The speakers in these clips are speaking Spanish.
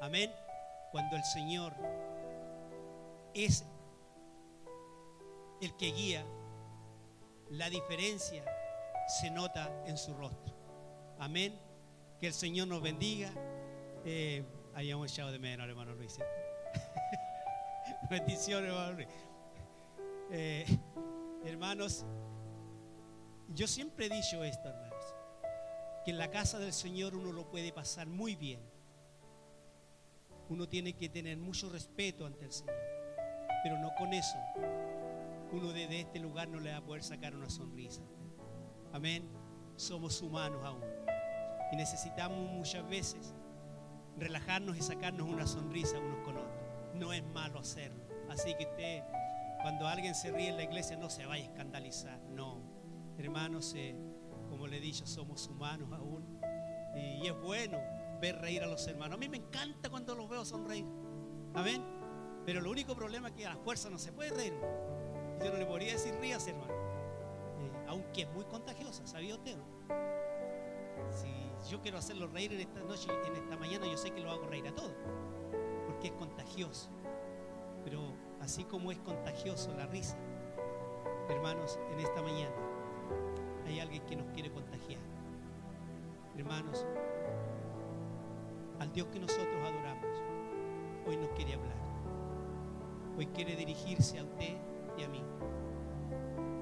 Amén. Cuando el Señor es el que guía, la diferencia se nota en su rostro. Amén. Que el Señor nos bendiga. Eh, hayamos echado de menos, hermano Luis. Bendiciones, hermano Luis. Eh, hermanos, yo siempre he dicho esto, hermanos, que en la casa del Señor uno lo puede pasar muy bien. Uno tiene que tener mucho respeto ante el Señor, pero no con eso. Uno desde este lugar no le va a poder sacar una sonrisa. Amén. Somos humanos aún. Y necesitamos muchas veces relajarnos y sacarnos una sonrisa unos con otros. No es malo hacerlo. Así que usted, cuando alguien se ríe en la iglesia, no se vaya a escandalizar. No. Hermanos, eh, como le he dicho, somos humanos aún. Y, es bueno ver reír a los hermanos. A mí me encanta cuando los veo sonreír. Amén. Pero el único problema es que a la fuerza no se puede reír. Yo no le podría decir rías, hermano. Eh, aunque es muy contagiosa, ¿sabía usted? Si yo quiero hacerlo reír en esta noche, en esta mañana, yo sé que lo hago reír a todos. Porque es contagioso. Pero así como es contagioso la risa, hermanos, en esta mañana hay alguien que nos quiere contagiar. Hermanos, al Dios que nosotros adoramos, hoy nos quiere hablar. Hoy quiere dirigirse a usted y a mí.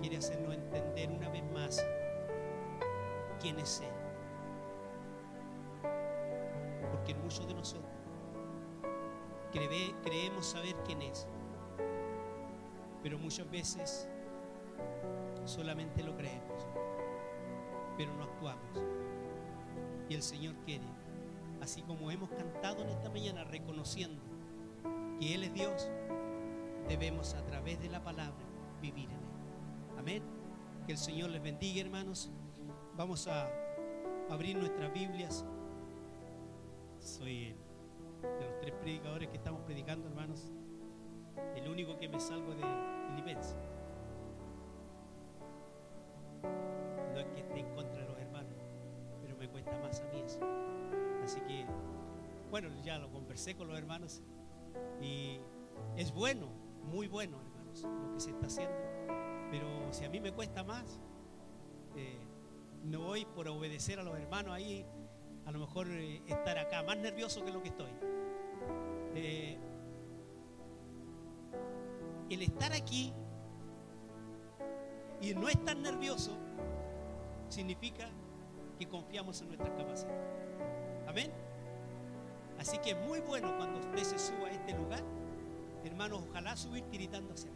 Quiere hacernos entender una vez más quién es Él. Porque muchos de nosotros creemos saber quién es, pero muchas veces solamente lo creemos, pero no actuamos. Y el Señor quiere, así como hemos cantado en esta mañana, reconociendo que Él es Dios, debemos a través de la palabra vivir en Él. Amén. Que el Señor les bendiga, hermanos. Vamos a abrir nuestras Biblias. Soy de los tres predicadores que estamos predicando, hermanos, el único que me salgo de Filipenses. Conversé con los hermanos y es bueno, muy bueno, hermanos, lo que se está haciendo. Pero si a mí me cuesta más, eh, no voy por obedecer a los hermanos ahí, a lo mejor eh, estar acá más nervioso que lo que estoy. Eh, el estar aquí y no estar nervioso significa que confiamos en nuestras capacidades. Amén. Así que es muy bueno cuando usted se suba a este lugar, hermanos, ojalá subir tiritándose.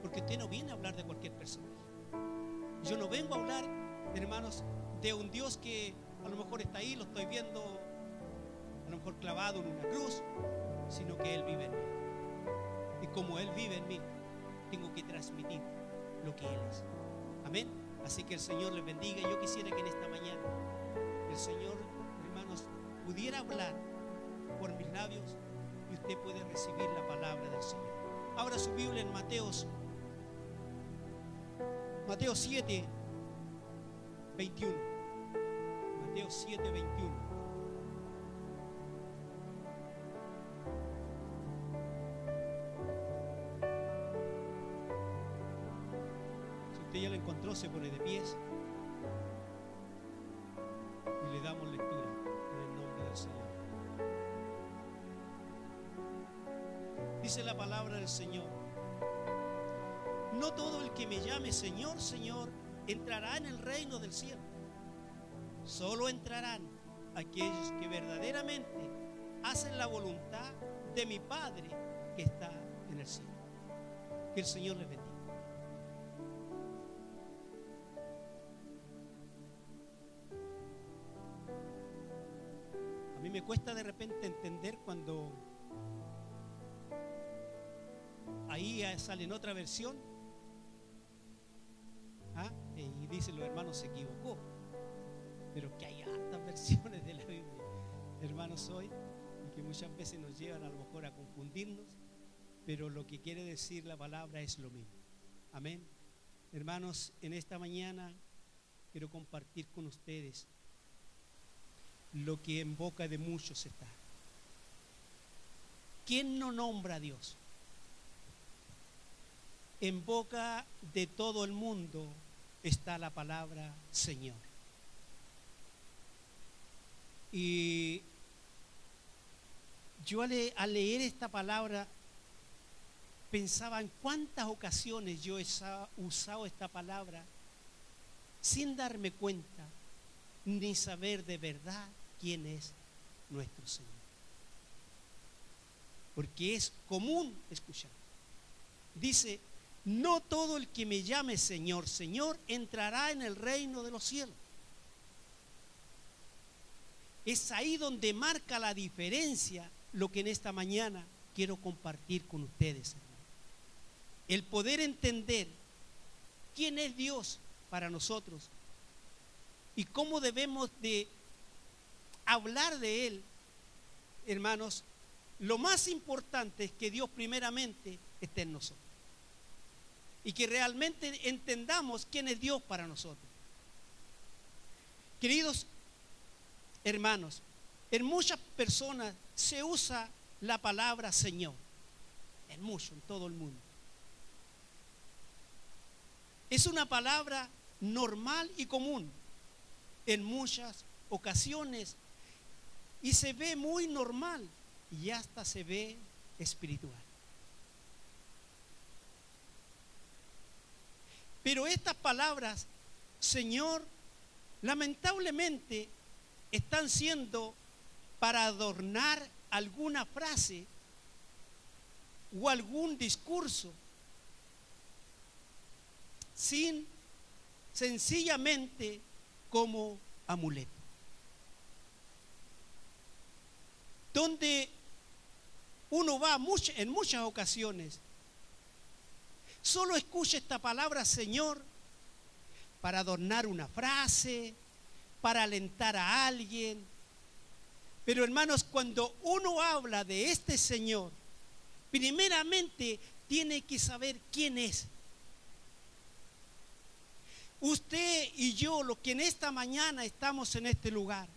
Porque usted no viene a hablar de cualquier persona. Yo no vengo a hablar, hermanos, de un Dios que a lo mejor está ahí, lo estoy viendo, a lo mejor clavado en una cruz, sino que Él vive en mí. Y como Él vive en mí, tengo que transmitir lo que Él es. Amén. Así que el Señor les bendiga. Yo quisiera que en esta mañana el Señor, pudiera hablar por mis labios y usted puede recibir la palabra del Señor. Ahora su Biblia en Mateos, Mateo 7, 21. Mateo 7, 21. ya lo encontró, se pone de pies La palabra del Señor. No todo el que me llame Señor, Señor, entrará en el reino del cielo. Solo entrarán aquellos que verdaderamente hacen la voluntad de mi Padre que está en el cielo. Que el Señor les bendiga. A mí me cuesta de repente entender cuando ahí sale en otra versión ¿ah? y dicen los hermanos se equivocó, pero que hay hartas versiones de la Biblia, hermanos hoy, y que muchas veces nos llevan a lo mejor a confundirnos, pero lo que quiere decir la palabra es lo mismo. Amén. Hermanos, en esta mañana quiero compartir con ustedes lo que en boca de muchos está. ¿quién no nombra a Dios? En boca de todo el mundo está la palabra Señor. Y yo al, leer esta palabra pensaba en cuántas ocasiones yo he usado esta palabra sin darme cuenta ni saber de verdad quién es nuestro Señor. Porque es común escuchar. Dice, no todo el que me llame Señor, Señor, entrará en el reino de los cielos. Es ahí donde marca la diferencia lo que en esta mañana quiero compartir con ustedes. El poder entender quién es Dios para nosotros y cómo debemos de hablar de Él, hermanos, lo más importante es que Dios primeramente esté en nosotros. Y que realmente entendamos quién es Dios para nosotros. Queridos hermanos, en muchas personas se usa la palabra Señor. En mucho, en todo el mundo. Es una palabra normal y común en muchas ocasiones y se ve muy normal y hasta se ve espiritual. Pero estas palabras, Señor, lamentablemente están siendo para adornar alguna frase o algún discurso sin sencillamente como amuleto. Donde uno va en muchas ocasiones, solo escucha esta palabra Señor para adornar una frase, para alentar a alguien. Pero hermanos, cuando uno habla de este Señor, primeramente tiene que saber quién es. Usted y yo, los que en esta mañana estamos en este lugar,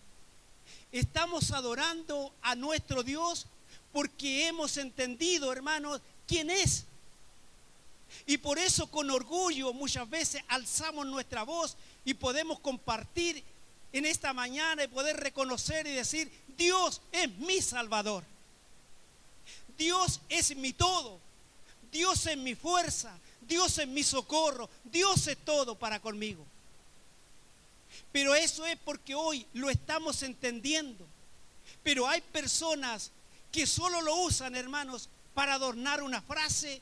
estamos adorando a nuestro Dios porque hemos entendido, hermanos, quién es. Y por eso con orgullo muchas veces alzamos nuestra voz y podemos compartir en esta mañana y poder reconocer y decir, Dios es mi Salvador. Dios es mi todo. Dios es mi fuerza. Dios es mi socorro, Dios es todo para conmigo. Pero eso es porque hoy lo estamos entendiendo. Pero hay personas que solo lo usan, hermanos, para adornar una frase.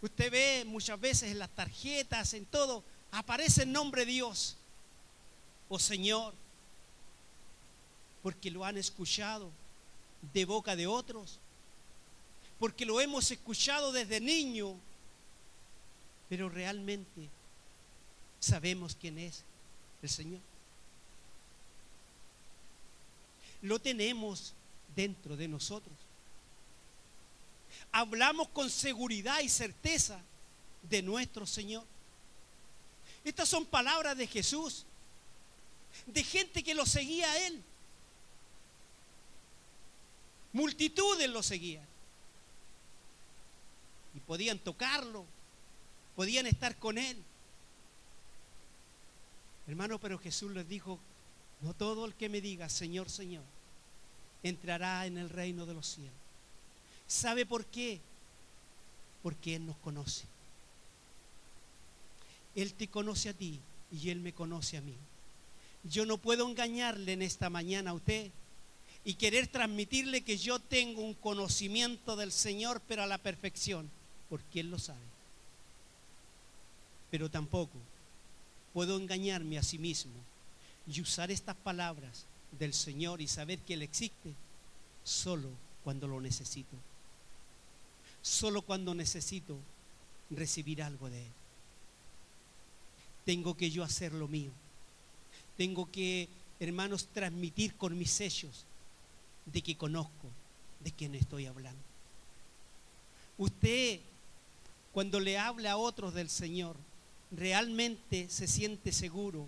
Usted ve muchas veces en las tarjetas, en todo, aparece el nombre de Dios o Señor, porque lo han escuchado de boca de otros porque lo hemos escuchado desde niño, pero realmente sabemos quién es el Señor. Lo tenemos dentro de nosotros. Hablamos con seguridad y certeza de nuestro Señor. Estas son palabras de Jesús, de gente que lo seguía a Él. Multitudes lo seguían y podían tocarlo, podían estar con él. Hermano, pero Jesús les dijo, no todo el que me diga, Señor, Señor, entrará en el reino de los cielos. ¿Sabe por qué? Porque Él nos conoce. Él te conoce a ti y Él me conoce a mí. Yo no puedo engañarle en esta mañana a usted y querer transmitirle que yo tengo un conocimiento del Señor, pero a la perfección porque Él lo sabe. Pero tampoco puedo engañarme a sí mismo y usar estas palabras del Señor y saber que Él existe solo cuando lo necesito. Solo cuando necesito recibir algo de Él. Tengo que yo hacer lo mío. Tengo que, hermanos, transmitir con mis hechos de que conozco de quién estoy hablando. Usted cuando le habla a otros del Señor, realmente se siente seguro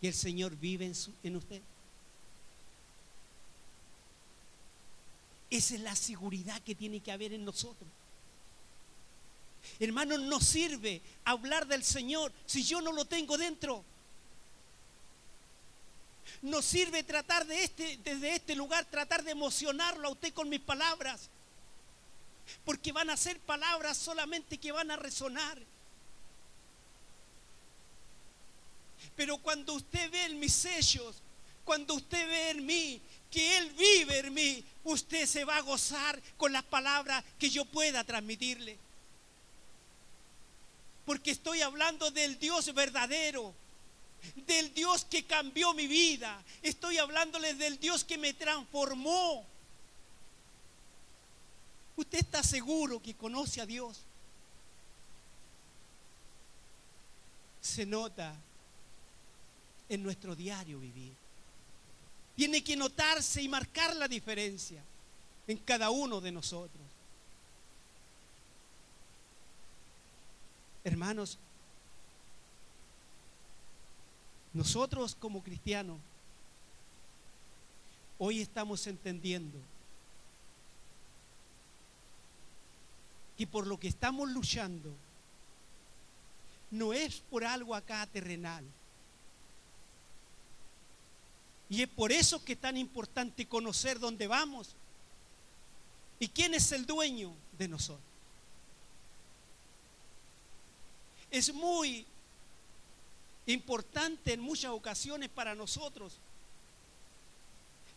que el Señor vive en, usted. Esa es la seguridad que tiene que haber en nosotros. Hermano, no sirve hablar del Señor si yo no lo tengo dentro. No sirve tratar de este, desde este lugar, tratar de emocionarlo a usted con mis palabras. Porque van a ser palabras solamente que van a resonar. Pero cuando usted ve en mis sellos, cuando usted ve en mí que Él vive en mí, usted se va a gozar con las palabras que yo pueda transmitirle. Porque estoy hablando del Dios verdadero, del Dios que cambió mi vida. Estoy hablándole del Dios que me transformó. ¿Usted está seguro que conoce a Dios? Se nota en nuestro diario vivir. Tiene que notarse y marcar la diferencia en cada uno de nosotros. Hermanos, nosotros como cristianos hoy estamos entendiendo que por lo que estamos luchando no es por algo acá terrenal. Y es por eso que es tan importante conocer dónde vamos y quién es el dueño de nosotros. Es muy importante en muchas ocasiones para nosotros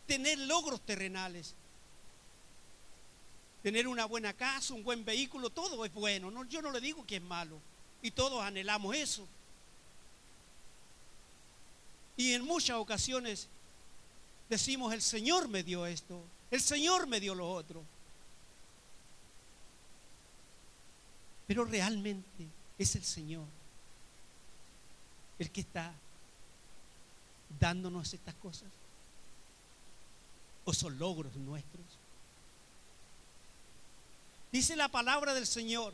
tener logros terrenales. Tener una buena casa, un buen vehículo, todo es bueno. yo no le digo que es malo. Y todos anhelamos eso. Y en muchas ocasiones decimos, el Señor me dio esto, el Señor me dio lo otro. Pero realmente es el Señor el que está dándonos estas cosas? ¿O son logros nuestros? Dice la palabra del Señor,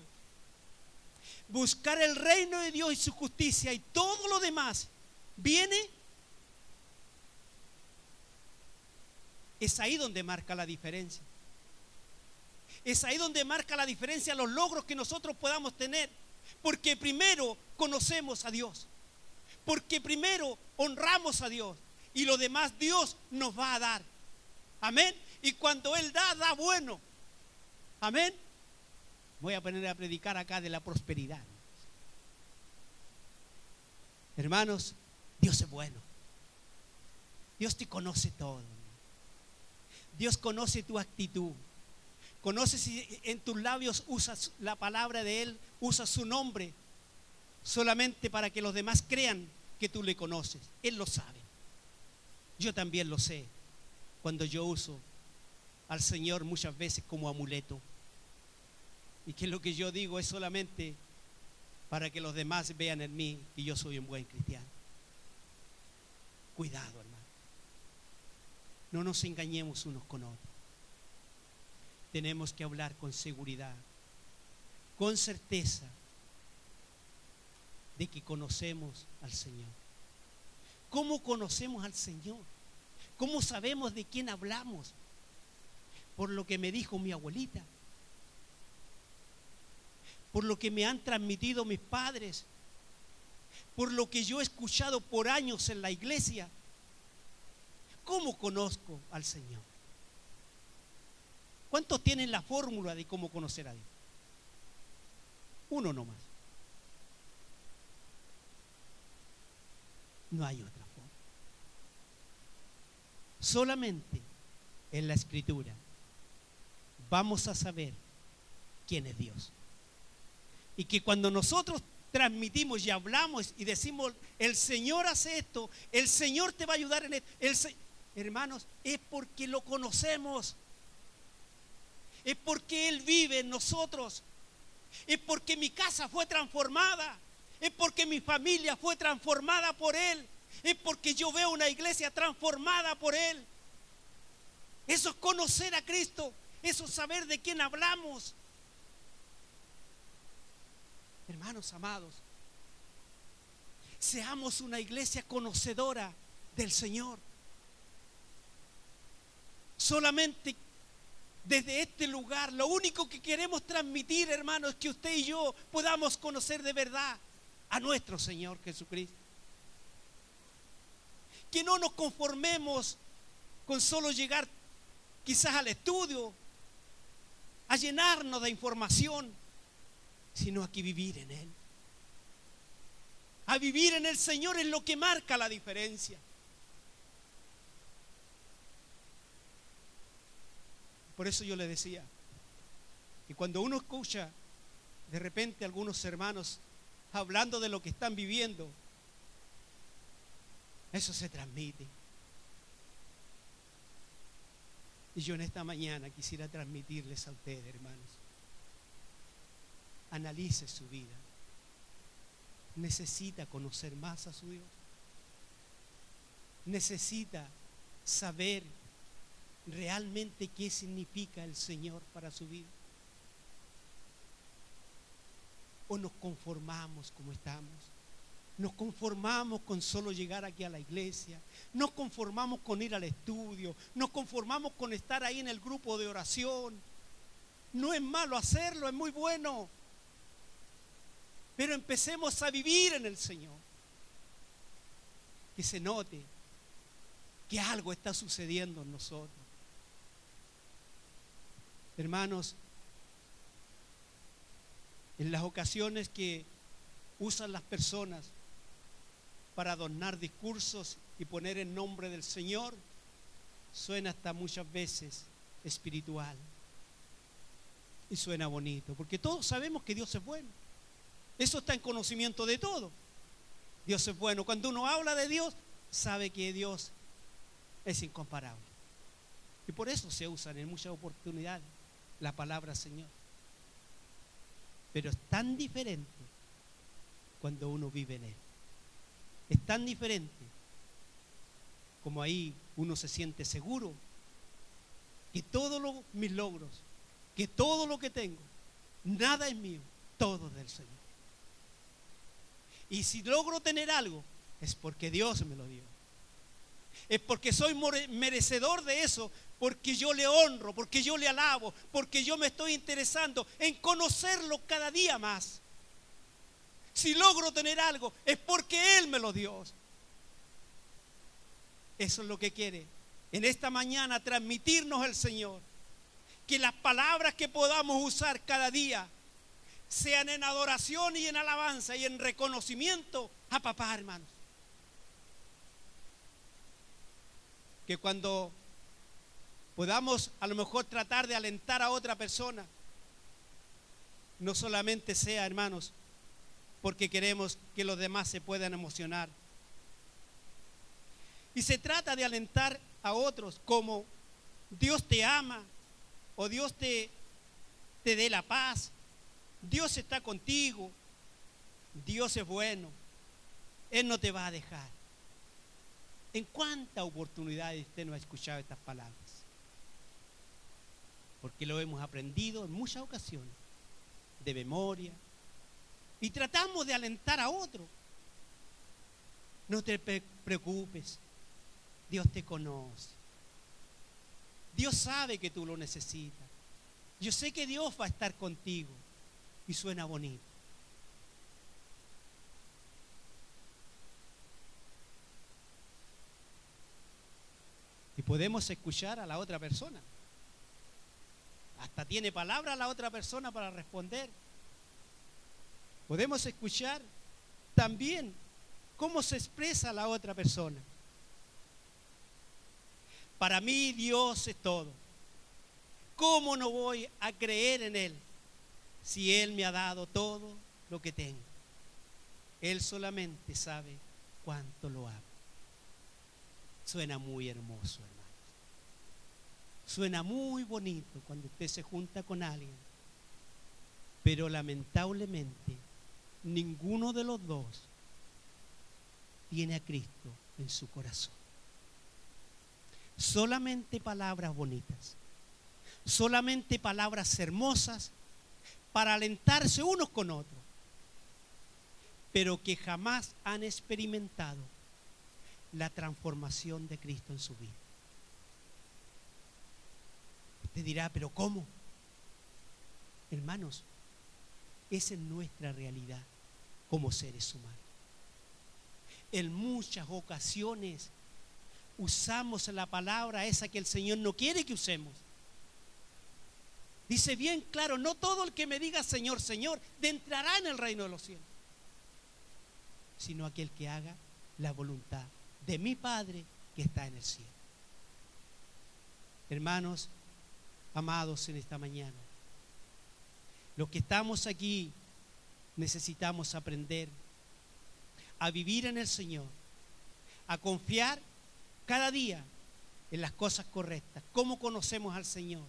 buscar el reino de Dios y su justicia y todo lo demás viene. Es ahí donde marca la diferencia. Es ahí donde marca la diferencia los logros que nosotros podamos tener. Porque primero conocemos a Dios. Porque primero honramos a Dios. Y lo demás Dios nos va a dar. Amén. Y cuando Él da, da bueno. Amén. Voy a poner a predicar acá de la prosperidad. Hermanos, Dios es bueno. Dios te conoce todo. Dios conoce tu actitud. Conoce si en tus labios usas la palabra de Él, usas su nombre, solamente para que los demás crean que tú le conoces. Él lo sabe. Yo también lo sé cuando yo uso al Señor muchas veces como amuleto. Y que lo que yo digo es solamente para que los demás vean en mí que yo soy un buen cristiano. Cuidado. No nos engañemos unos con otros. Tenemos que hablar con seguridad, con certeza de que conocemos al Señor. ¿Cómo conocemos al Señor? ¿Cómo sabemos de quién hablamos? Por lo que me dijo mi abuelita, por lo que me han transmitido mis padres, por lo que yo he escuchado por años en la iglesia. ¿Cómo conozco al Señor? ¿Cuántos tienen la fórmula de cómo conocer a Dios? Uno nomás. No hay otra forma. Solamente en la escritura vamos a saber quién es Dios. Y que cuando nosotros transmitimos y hablamos y decimos, el Señor hace esto, el Señor te va a ayudar en esto, hermanos, es porque lo conocemos. Es porque Él vive en nosotros. Es porque mi casa fue transformada es porque mi familia fue transformada por Él. Es porque yo veo una iglesia transformada por Él. Eso es conocer a Cristo. Eso es saber de quién hablamos. Hermanos amados, seamos una iglesia conocedora del Señor. Solamente desde este lugar, lo único que queremos transmitir, hermanos, es que usted y yo podamos conocer de verdad a nuestro Señor Jesucristo. Que no nos conformemos con solo llegar quizás al estudio, a llenarnos de información, sino a que vivir en Él. A vivir en el Señor es lo que marca la diferencia. Por eso yo le decía que cuando uno escucha de repente algunos hermanos hablando de lo que están viviendo, eso se transmite. Y yo en esta mañana quisiera transmitirles a ustedes, hermanos, analice su vida. Necesita conocer más a su Dios. Necesita saber realmente qué significa el Señor para su vida. O nos conformamos como estamos. Nos conformamos con solo llegar aquí a la iglesia. Nos conformamos con ir al estudio. Nos conformamos con estar ahí en el grupo de oración. No es malo hacerlo, es muy bueno. Pero empecemos a vivir en el Señor. Que se note que algo está sucediendo en nosotros. Hermanos, en las ocasiones que usan las personas para adornar discursos y poner el nombre del Señor, suena hasta muchas veces espiritual. Y suena bonito, porque todos sabemos que Dios es bueno. Eso está en conocimiento de todo. Dios es bueno. Cuando uno habla de Dios, sabe que Dios es incomparable. Y por eso se usan en muchas oportunidades la palabra Señor. Pero es tan diferente cuando uno vive en Él. Es tan diferente como ahí uno se siente seguro que todos mis logros, que todo lo que tengo, nada es mío, todo del Señor. Y si logro tener algo, es porque Dios me lo dio. Es porque soy merecedor de eso, porque yo le honro, porque yo le alabo, porque yo me estoy interesando en conocerlo cada día más. Si logro tener algo, es porque Él me lo dio. Eso es lo que quiere en esta mañana transmitirnos el Señor. Que las palabras que podamos usar cada día sean en adoración y en alabanza y en reconocimiento a papá, hermanos. Que cuando podamos a lo mejor tratar de alentar a otra persona. No solamente sea, hermanos, porque queremos que los demás se puedan emocionar. Y se trata de alentar a otros como Dios te ama o Dios te, te dé la paz. Dios está contigo. Dios es bueno. Él no te va a dejar. ¿En cuántas oportunidades usted no ha escuchado estas palabras? porque lo hemos aprendido en muchas ocasiones, de memoria, y tratamos de alentar a otro. No te preocupes, Dios te conoce. Dios sabe que tú lo necesitas. Yo sé que Dios va a estar contigo. Y suena bonito. Podemos escuchar a la otra persona. Hasta tiene palabra la otra persona para responder. Podemos escuchar también cómo se expresa la otra persona. Para mí Dios es todo. ¿Cómo no voy a creer en Él si Él me ha dado todo lo que tengo? Él solamente sabe cuánto lo amo. Suena muy hermoso, hermano. Suena muy bonito cuando usted se junta con alguien, pero lamentablemente ninguno de los dos tiene a Cristo en su corazón. Solamente palabras bonitas, solamente palabras hermosas para alentarse unos con otros, pero que jamás han experimentado la transformación de Cristo en su vida. Usted dirá, pero ¿cómo? Hermanos, esa es nuestra realidad como seres humanos. En muchas ocasiones usamos la palabra esa que el Señor no quiere que usemos. Dice bien claro, no todo el que me diga Señor, Señor, entrará en el reino de los cielos, sino aquel que haga la voluntad de mi Padre que está en el cielo. Hermanos, amados en esta mañana, los que estamos aquí necesitamos aprender a vivir en el Señor, a confiar cada día en las cosas correctas, cómo conocemos al Señor,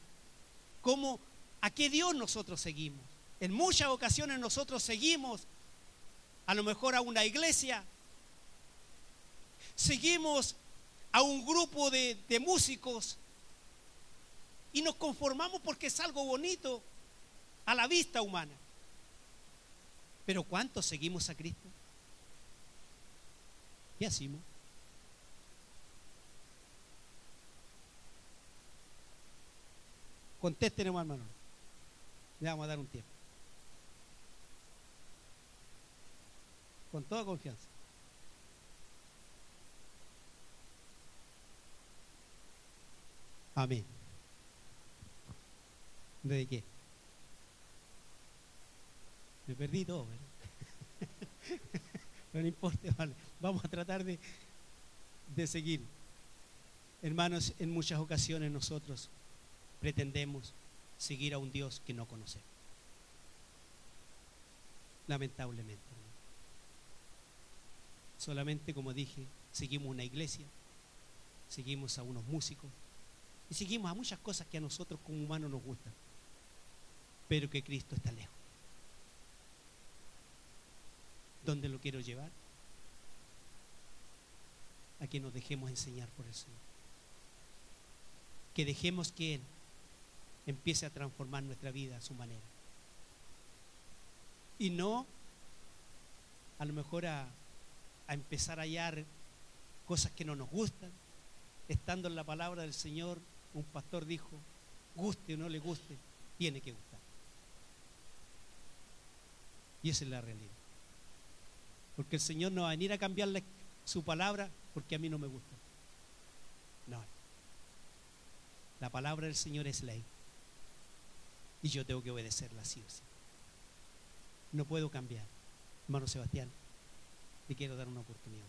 cómo, a qué Dios nosotros seguimos. En muchas ocasiones nosotros seguimos a lo mejor a una iglesia, seguimos a un grupo de, de músicos y nos conformamos porque es algo bonito a la vista humana. Pero ¿cuántos seguimos a Cristo? ¿Qué hacemos? Contesten, hermano. Le vamos a dar un tiempo. Con toda confianza. Amén. ¿De qué? Me perdí todo, Pero no importa, vale. Vamos a tratar de, de seguir. Hermanos, en muchas ocasiones nosotros pretendemos seguir a un Dios que no conocemos. Lamentablemente. Solamente, como dije, seguimos una iglesia, seguimos a unos músicos y seguimos a muchas cosas que a nosotros como humanos nos gustan, pero que Cristo está lejos. ¿Dónde lo quiero llevar? A que nos dejemos enseñar por el Señor. Que dejemos que Él empiece a transformar nuestra vida a su manera. Y no a lo mejor a, a empezar a hallar cosas que no nos gustan. Estando en la palabra del Señor, un pastor dijo, guste o no le guste, tiene que gustar. Y esa es la realidad. Porque el Señor no va a venir a cambiarle su palabra porque a mí no me gusta. No. La palabra del Señor es ley. Y yo tengo que obedecerla así o sí. No puedo cambiar. Hermano Sebastián, te quiero dar una oportunidad.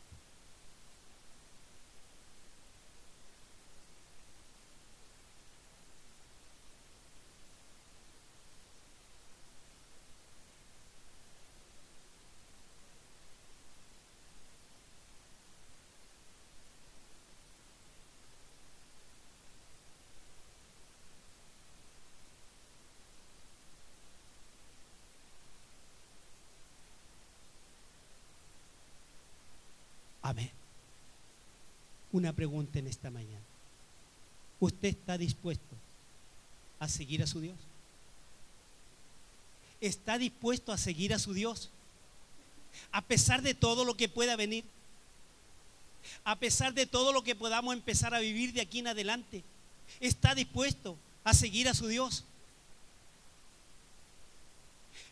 Amén. Una pregunta en esta mañana. ¿Usted está dispuesto a seguir a su Dios? ¿Está dispuesto a seguir a su Dios? A pesar de todo lo que pueda venir. A pesar de todo lo que podamos empezar a vivir de aquí en adelante. ¿Está dispuesto a seguir a su Dios?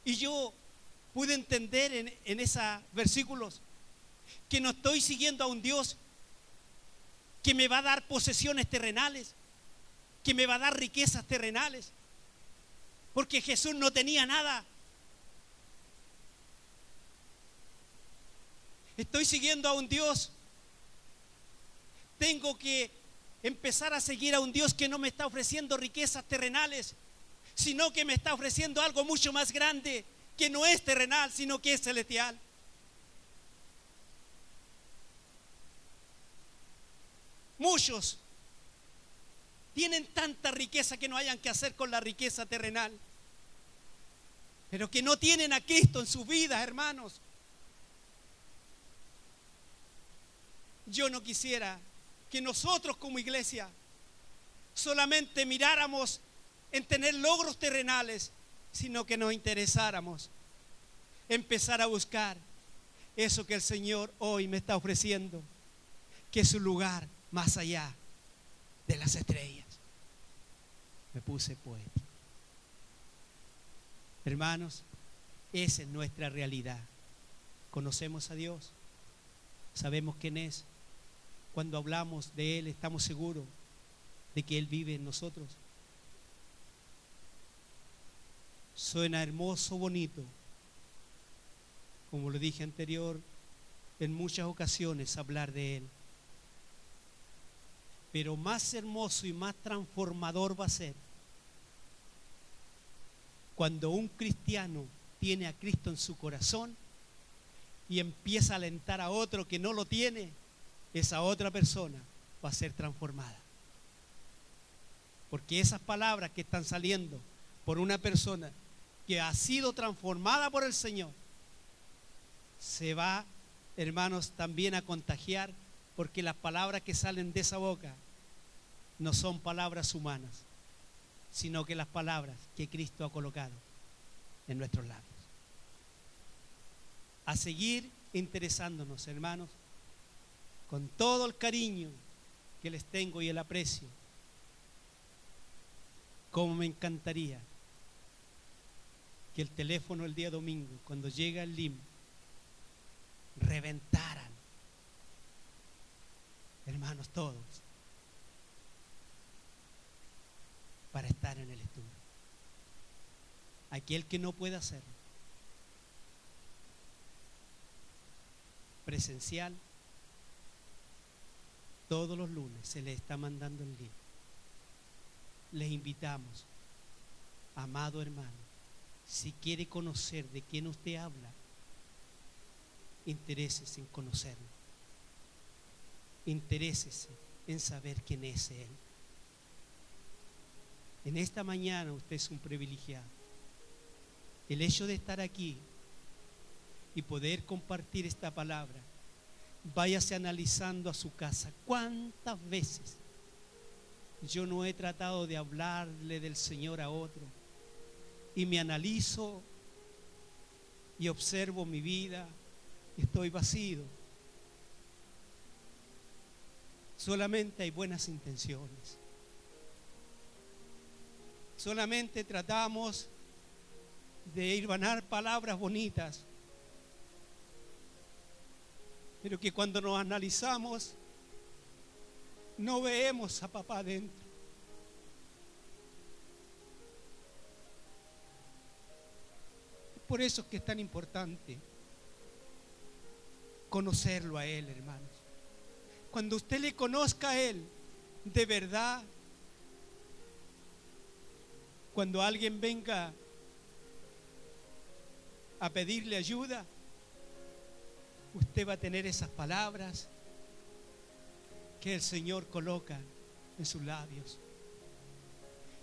Y yo pude entender en, en esos versículos que no estoy siguiendo a un Dios que me va a dar posesiones terrenales, que me va a dar riquezas terrenales, porque Jesús no tenía nada. Estoy siguiendo a un Dios. Tengo que empezar a seguir a un Dios que no me está ofreciendo riquezas terrenales, sino que me está ofreciendo algo mucho más grande, que no es terrenal, sino que es celestial. Muchos tienen tanta riqueza que no hayan que hacer con la riqueza terrenal. Pero que no tienen a Cristo en sus vidas, hermanos. Yo no quisiera que nosotros como iglesia solamente miráramos en tener logros terrenales, sino que nos interesáramos empezar a buscar eso que el Señor hoy me está ofreciendo, que es su lugar más allá de las estrellas. me puse poético. Hermanos, esa es nuestra realidad. Conocemos a Dios, sabemos quién es. Cuando hablamos de Él estamos seguros de que Él vive en nosotros. Suena hermoso, bonito. Como lo dije anterior, en muchas ocasiones hablar de Él. Pero más hermoso y más transformador va a ser cuando un cristiano tiene a Cristo en su corazón y empieza a alentar a otro que no lo tiene, esa otra persona va a ser transformada. Porque esas palabras que están saliendo por una persona que ha sido transformada por el Señor, se va, hermanos, también a contagiar, porque las palabras que salen de esa boca no son palabras humanas, sino que las palabras que Cristo ha colocado en nuestros labios. A seguir interesándonos, hermanos, con todo el cariño que les tengo y el aprecio como me encantaría que el teléfono el día domingo, cuando llega el LIM, reventaran. Hermanos, todos. Para estar en el estudio. Aquel que no pueda hacerlo. Presencial. Todos los lunes se le está mandando el LIM les invitamos, amado hermano, si quiere conocer de quién usted habla, intereses en conocerlo. Interésese en saber quién es Él. En esta mañana usted es un privilegiado. El hecho de estar aquí y poder compartir esta palabra, váyase analizando a su casa cuántas veces yo no he tratado de hablarle del Señor a otro. Y me analizo y observo mi vida. Estoy vacío. Solamente hay buenas intenciones. Solamente tratamos de ir vanar palabras bonitas. Pero que cuando nos analizamos no vemos a papá dentro. Por eso es que es tan importante conocerlo a Él, hermanos. Cuando usted le conozca a Él, de verdad, cuando alguien venga a pedirle ayuda, usted va a tener esas palabras que el Señor coloca en sus labios.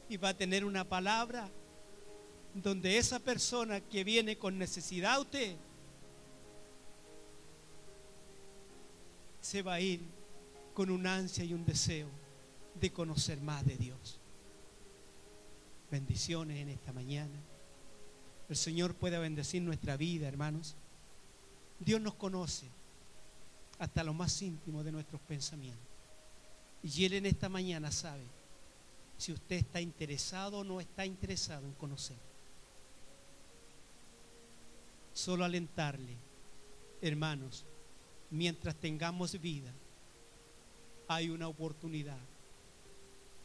Y va a tener una palabra donde esa persona que viene con necesidad a usted se va a ir con un ansia y un deseo de conocer más de Dios. Bendiciones en esta mañana. El Señor puede bendecir nuestra vida, hermanos. Dios nos conoce hasta lo más íntimo de nuestros pensamientos. Y Él en esta mañana sabe si usted está interesado o no está interesado en conocer. Solo alentarle, hermanos, mientras tengamos vida, hay una oportunidad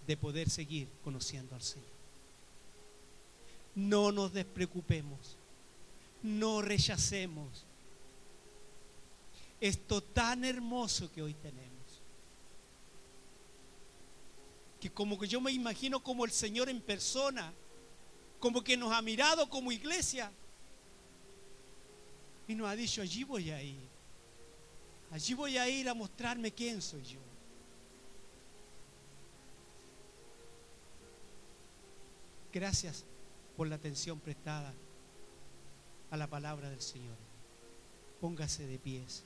de poder seguir conociendo al Señor. No nos despreocupemos, no rechacemos esto tan hermoso que hoy tenemos que como que yo me imagino como el Señor en persona, como que nos ha mirado como iglesia y nos ha dicho, allí voy a ir, allí voy a ir a mostrarme quién soy yo. Gracias por la atención prestada a la palabra del Señor. Póngase de pies.